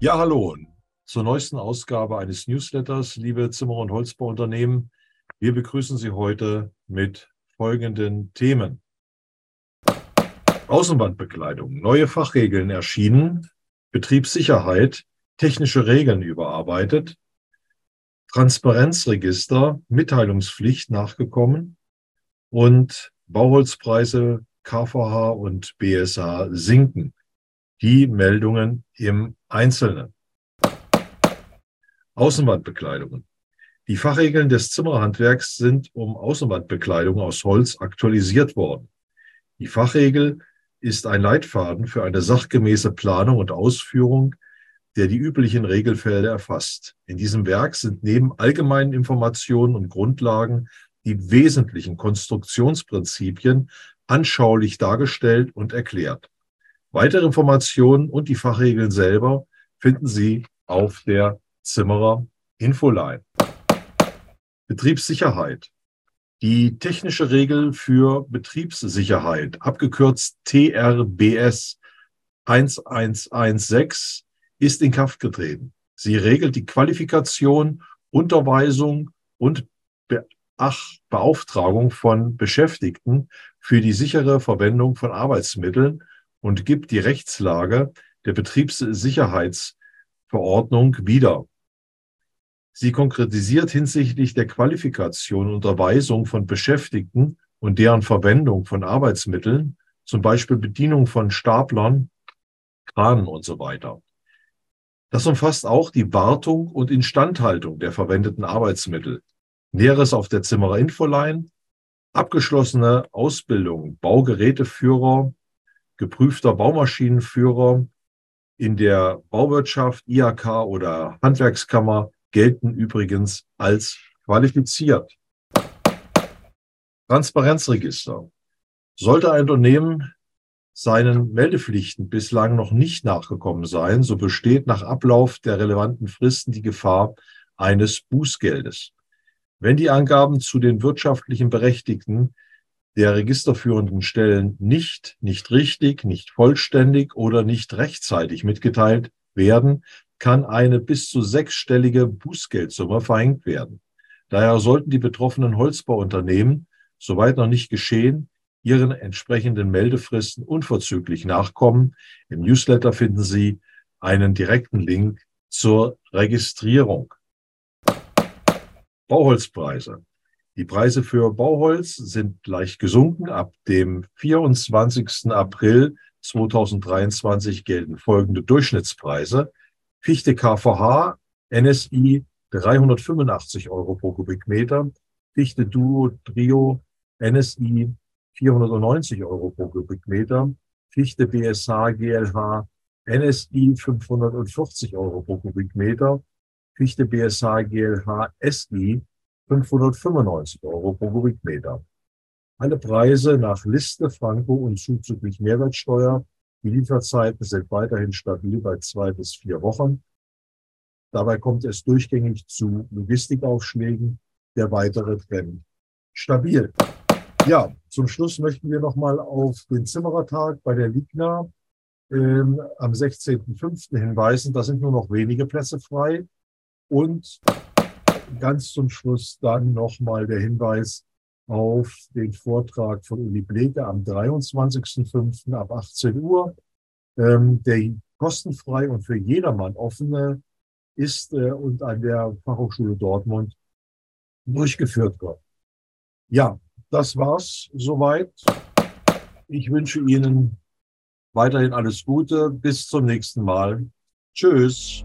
Ja, hallo zur neuesten Ausgabe eines Newsletters, liebe Zimmer- und Holzbauunternehmen. Wir begrüßen Sie heute mit folgenden Themen. Außenwandbekleidung, neue Fachregeln erschienen, Betriebssicherheit, technische Regeln überarbeitet, Transparenzregister, Mitteilungspflicht nachgekommen und Bauholzpreise KVH und BSH sinken. Die Meldungen im Einzelnen. Außenwandbekleidungen. Die Fachregeln des Zimmerhandwerks sind um Außenwandbekleidung aus Holz aktualisiert worden. Die Fachregel ist ein Leitfaden für eine sachgemäße Planung und Ausführung, der die üblichen Regelfelder erfasst. In diesem Werk sind neben allgemeinen Informationen und Grundlagen die wesentlichen Konstruktionsprinzipien anschaulich dargestellt und erklärt. Weitere Informationen und die Fachregeln selber finden Sie auf der Zimmerer Infoline. Betriebssicherheit. Die technische Regel für Betriebssicherheit, abgekürzt TRBS 1116, ist in Kraft getreten. Sie regelt die Qualifikation, Unterweisung und Beauftragung von Beschäftigten für die sichere Verwendung von Arbeitsmitteln und gibt die Rechtslage der Betriebssicherheitsverordnung wieder. Sie konkretisiert hinsichtlich der Qualifikation und Unterweisung von Beschäftigten und deren Verwendung von Arbeitsmitteln, zum Beispiel Bedienung von Staplern, Kranen und so weiter. Das umfasst auch die Wartung und Instandhaltung der verwendeten Arbeitsmittel. Näheres auf der Zimmerer Infoline, abgeschlossene Ausbildung Baugeräteführer geprüfter Baumaschinenführer in der Bauwirtschaft, IHK oder Handwerkskammer gelten übrigens als qualifiziert. Transparenzregister. Sollte ein Unternehmen seinen Meldepflichten bislang noch nicht nachgekommen sein, so besteht nach Ablauf der relevanten Fristen die Gefahr eines Bußgeldes. Wenn die Angaben zu den wirtschaftlichen Berechtigten der registerführenden Stellen nicht, nicht richtig, nicht vollständig oder nicht rechtzeitig mitgeteilt werden, kann eine bis zu sechsstellige Bußgeldsumme verhängt werden. Daher sollten die betroffenen Holzbauunternehmen, soweit noch nicht geschehen, ihren entsprechenden Meldefristen unverzüglich nachkommen. Im Newsletter finden Sie einen direkten Link zur Registrierung. Bauholzpreise. Die Preise für Bauholz sind leicht gesunken. Ab dem 24. April 2023 gelten folgende Durchschnittspreise. Fichte KVH, NSI 385 Euro pro Kubikmeter. Fichte Duo Trio, NSI 490 Euro pro Kubikmeter. Fichte BSH GLH, NSI 540 Euro pro Kubikmeter. Fichte BSH GLH SI 595 Euro pro Kubikmeter. Alle Preise nach Liste, Franco und zuzüglich Mehrwertsteuer. Die Lieferzeiten sind weiterhin stabil bei zwei bis vier Wochen. Dabei kommt es durchgängig zu Logistikaufschlägen. Der weitere Trend stabil. Ja, zum Schluss möchten wir nochmal auf den Zimmerertag bei der Ligna ähm, am 16.05. hinweisen. Da sind nur noch wenige Plätze frei. Und ganz zum Schluss dann nochmal der Hinweis auf den Vortrag von Uli Bleke am 23.05. ab 18 Uhr, ähm, der kostenfrei und für jedermann offene ist äh, und an der Fachhochschule Dortmund durchgeführt wird. Ja, das war's soweit. Ich wünsche Ihnen weiterhin alles Gute. Bis zum nächsten Mal. Tschüss.